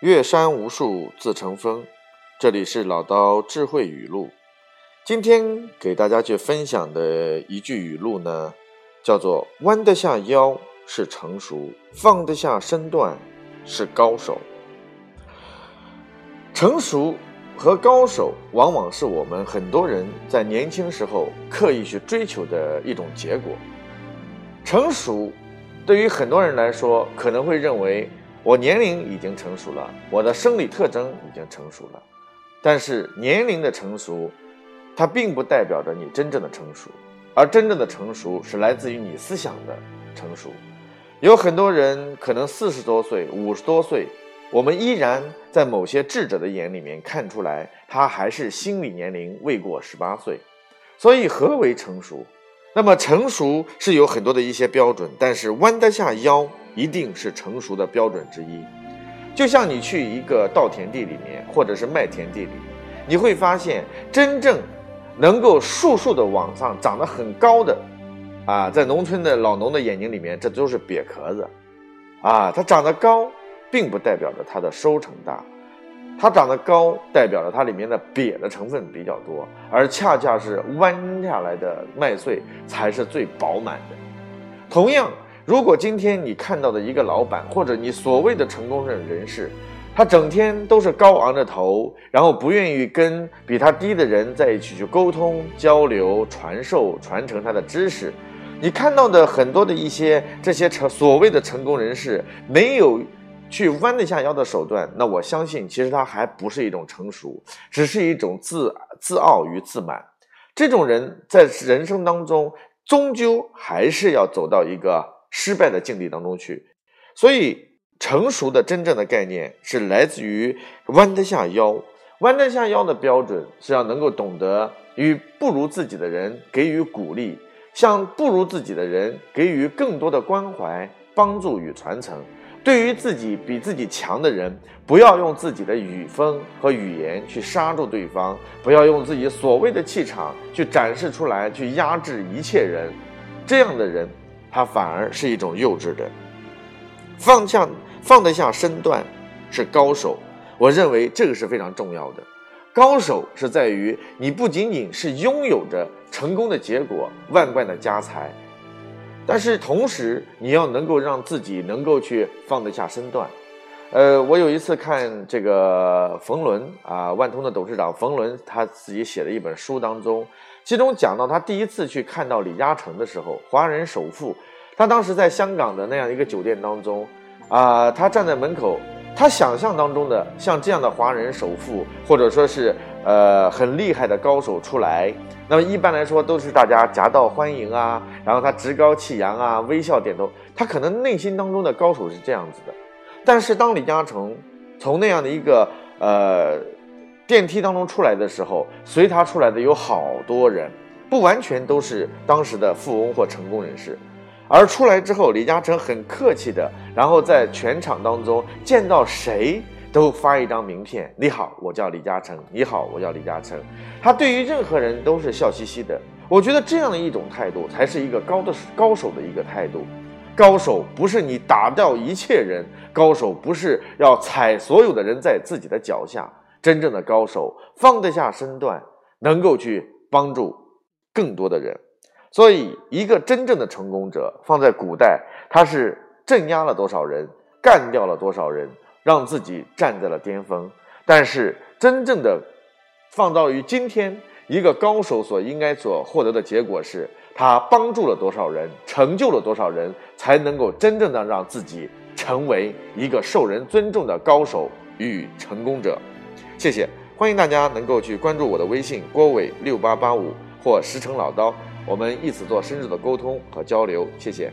岳山无数自成峰。这里是老刀智慧语录。今天给大家去分享的一句语录呢，叫做“弯得下腰是成熟，放得下身段是高手”。成熟和高手，往往是我们很多人在年轻时候刻意去追求的一种结果。成熟，对于很多人来说，可能会认为。我年龄已经成熟了，我的生理特征已经成熟了，但是年龄的成熟，它并不代表着你真正的成熟，而真正的成熟是来自于你思想的成熟。有很多人可能四十多岁、五十多岁，我们依然在某些智者的眼里面看出来，他还是心理年龄未过十八岁。所以，何为成熟？那么，成熟是有很多的一些标准，但是弯得下腰。一定是成熟的标准之一，就像你去一个稻田地里面，或者是麦田地里，你会发现真正能够树树的往上长得很高的，啊，在农村的老农的眼睛里面，这都是瘪壳子，啊，它长得高，并不代表着它的收成大，它长得高代表着它里面的瘪的成分比较多，而恰恰是弯下来的麦穗才是最饱满的，同样。如果今天你看到的一个老板，或者你所谓的成功人人士，他整天都是高昂着头，然后不愿意跟比他低的人在一起去沟通、交流、传授、传承他的知识，你看到的很多的一些这些成所谓的成功人士，没有去弯得下腰的手段，那我相信其实他还不是一种成熟，只是一种自自傲与自满。这种人在人生当中，终究还是要走到一个。失败的境地当中去，所以成熟的真正的概念是来自于弯得下腰。弯得下腰的标准是要能够懂得与不如自己的人给予鼓励，向不如自己的人给予更多的关怀、帮助与传承。对于自己比自己强的人，不要用自己的语风和语言去杀住对方，不要用自己所谓的气场去展示出来，去压制一切人。这样的人。他反而是一种幼稚的，放下放得下身段是高手。我认为这个是非常重要的。高手是在于你不仅仅是拥有着成功的结果、万贯的家财，但是同时你要能够让自己能够去放得下身段。呃，我有一次看这个冯仑啊，万通的董事长冯仑他自己写的一本书当中。其中讲到他第一次去看到李嘉诚的时候，华人首富，他当时在香港的那样一个酒店当中，啊，他站在门口，他想象当中的像这样的华人首富，或者说是呃很厉害的高手出来，那么一般来说都是大家夹道欢迎啊，然后他趾高气扬啊，微笑点头，他可能内心当中的高手是这样子的，但是当李嘉诚从那样的一个呃。电梯当中出来的时候，随他出来的有好多人，不完全都是当时的富翁或成功人士。而出来之后，李嘉诚很客气的，然后在全场当中见到谁都发一张名片：“你好，我叫李嘉诚。”“你好，我叫李嘉诚。”他对于任何人都是笑嘻嘻的。我觉得这样的一种态度，才是一个高的高手的一个态度。高手不是你打掉一切人，高手不是要踩所有的人在自己的脚下。真正的高手放得下身段，能够去帮助更多的人。所以，一个真正的成功者，放在古代，他是镇压了多少人，干掉了多少人，让自己站在了巅峰。但是，真正的放到于今天，一个高手所应该所获得的结果是，他帮助了多少人，成就了多少人，才能够真正的让自己成为一个受人尊重的高手与成功者。谢谢，欢迎大家能够去关注我的微信郭伟六八八五或石城老刀，我们一起做深入的沟通和交流。谢谢。